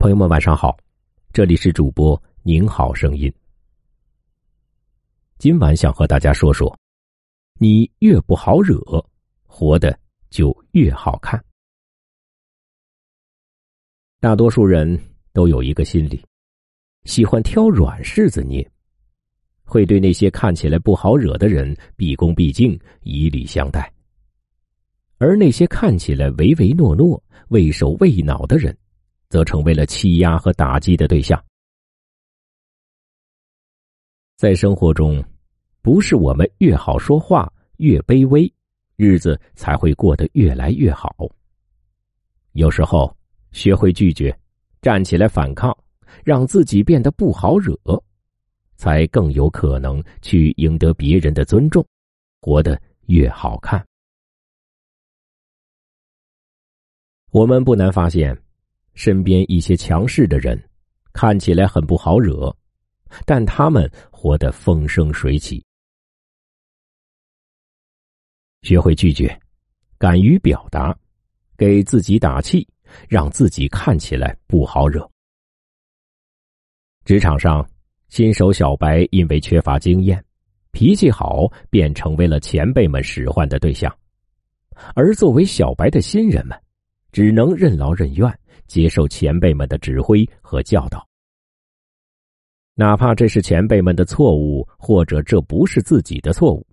朋友们，晚上好，这里是主播您好声音。今晚想和大家说说，你越不好惹，活的就越好看。大多数人都有一个心理，喜欢挑软柿子捏，会对那些看起来不好惹的人毕恭毕敬、以礼相待，而那些看起来唯唯诺诺、畏手畏脑的人。则成为了欺压和打击的对象。在生活中，不是我们越好说话越卑微，日子才会过得越来越好。有时候，学会拒绝，站起来反抗，让自己变得不好惹，才更有可能去赢得别人的尊重，活得越好看。我们不难发现。身边一些强势的人，看起来很不好惹，但他们活得风生水起。学会拒绝，敢于表达，给自己打气，让自己看起来不好惹。职场上，新手小白因为缺乏经验，脾气好，便成为了前辈们使唤的对象，而作为小白的新人们，只能任劳任怨。接受前辈们的指挥和教导，哪怕这是前辈们的错误，或者这不是自己的错误，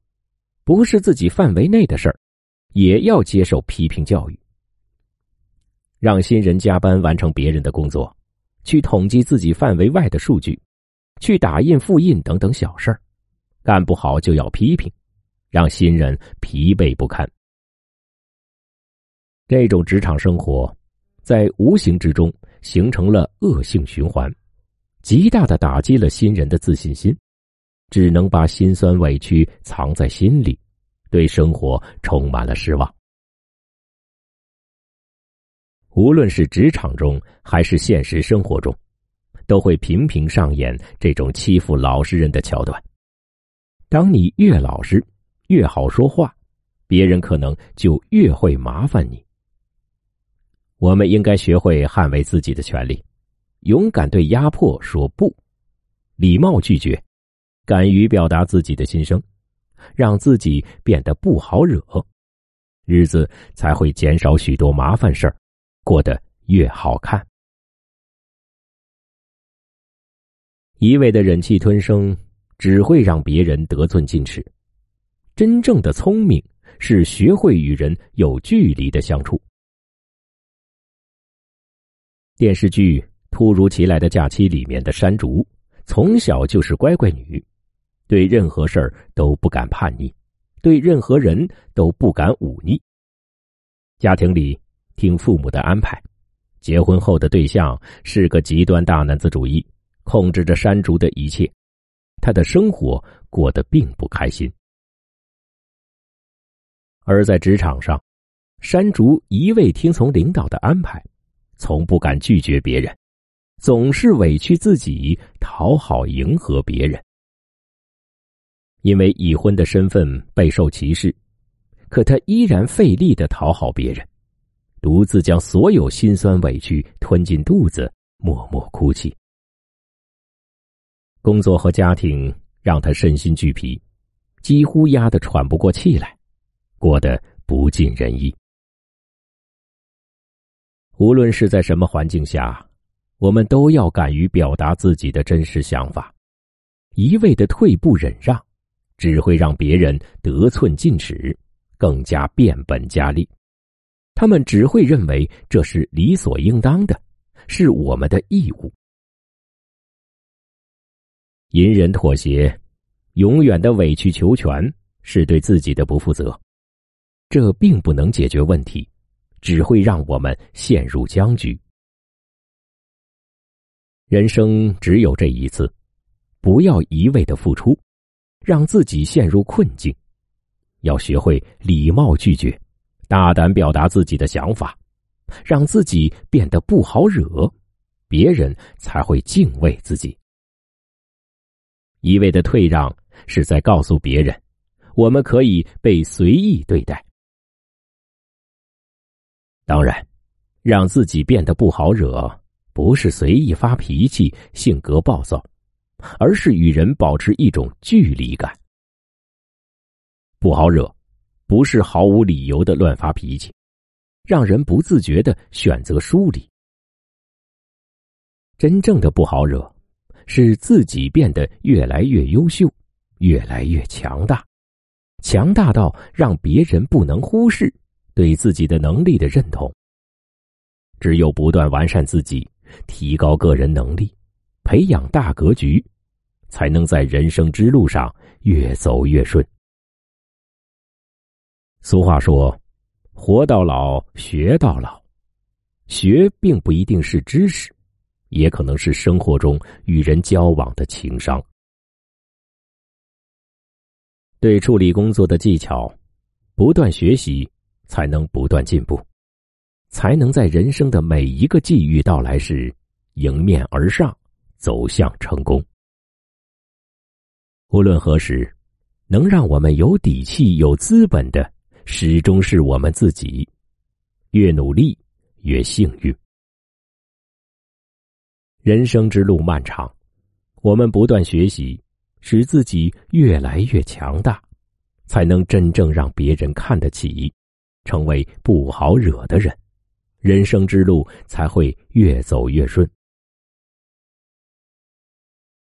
不是自己范围内的事儿，也要接受批评教育。让新人加班完成别人的工作，去统计自己范围外的数据，去打印复印等等小事儿，干不好就要批评，让新人疲惫不堪。这种职场生活。在无形之中形成了恶性循环，极大的打击了新人的自信心，只能把心酸委屈藏在心里，对生活充满了失望。无论是职场中还是现实生活中，都会频频上演这种欺负老实人的桥段。当你越老实，越好说话，别人可能就越会麻烦你。我们应该学会捍卫自己的权利，勇敢对压迫说不，礼貌拒绝，敢于表达自己的心声，让自己变得不好惹，日子才会减少许多麻烦事儿，过得越好看。一味的忍气吞声，只会让别人得寸进尺。真正的聪明是学会与人有距离的相处。电视剧《突如其来的假期》里面的山竹，从小就是乖乖女，对任何事儿都不敢叛逆，对任何人都不敢忤逆。家庭里听父母的安排，结婚后的对象是个极端大男子主义，控制着山竹的一切，他的生活过得并不开心。而在职场上，山竹一味听从领导的安排。从不敢拒绝别人，总是委屈自己讨好迎合别人。因为已婚的身份备受歧视，可他依然费力的讨好别人，独自将所有心酸委屈吞进肚子，默默哭泣。工作和家庭让他身心俱疲，几乎压得喘不过气来，过得不尽人意。无论是在什么环境下，我们都要敢于表达自己的真实想法。一味的退步忍让，只会让别人得寸进尺，更加变本加厉。他们只会认为这是理所应当的，是我们的义务。隐忍妥协，永远的委曲求全，是对自己的不负责。这并不能解决问题。只会让我们陷入僵局。人生只有这一次，不要一味的付出，让自己陷入困境。要学会礼貌拒绝，大胆表达自己的想法，让自己变得不好惹，别人才会敬畏自己。一味的退让，是在告诉别人，我们可以被随意对待。当然，让自己变得不好惹，不是随意发脾气、性格暴躁，而是与人保持一种距离感。不好惹，不是毫无理由的乱发脾气，让人不自觉的选择疏离。真正的不好惹，是自己变得越来越优秀，越来越强大，强大到让别人不能忽视对自己的能力的认同。只有不断完善自己，提高个人能力，培养大格局，才能在人生之路上越走越顺。俗话说：“活到老，学到老。”学并不一定是知识。也可能是生活中与人交往的情商。对处理工作的技巧，不断学习，才能不断进步，才能在人生的每一个际遇到来时迎面而上，走向成功。无论何时，能让我们有底气、有资本的，始终是我们自己。越努力，越幸运。人生之路漫长，我们不断学习，使自己越来越强大，才能真正让别人看得起，成为不好惹的人，人生之路才会越走越顺。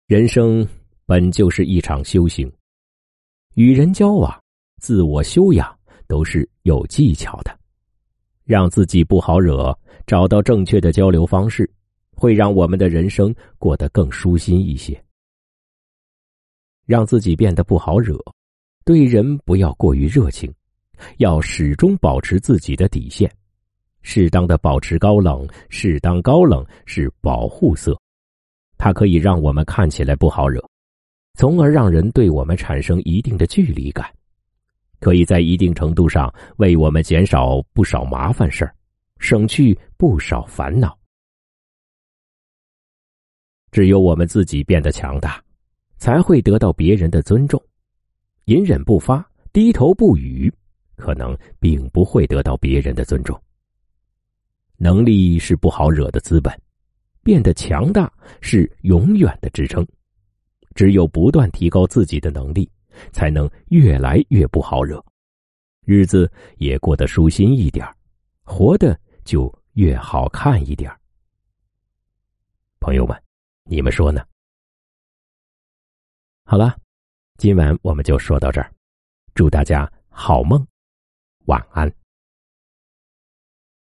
人生本就是一场修行，与人交往、自我修养都是有技巧的，让自己不好惹，找到正确的交流方式。会让我们的人生过得更舒心一些，让自己变得不好惹，对人不要过于热情，要始终保持自己的底线，适当的保持高冷，适当高冷是保护色，它可以让我们看起来不好惹，从而让人对我们产生一定的距离感，可以在一定程度上为我们减少不少麻烦事儿，省去不少烦恼。只有我们自己变得强大，才会得到别人的尊重。隐忍不发、低头不语，可能并不会得到别人的尊重。能力是不好惹的资本，变得强大是永远的支撑。只有不断提高自己的能力，才能越来越不好惹，日子也过得舒心一点，活的就越好看一点。朋友们。你们说呢？好了，今晚我们就说到这儿，祝大家好梦，晚安。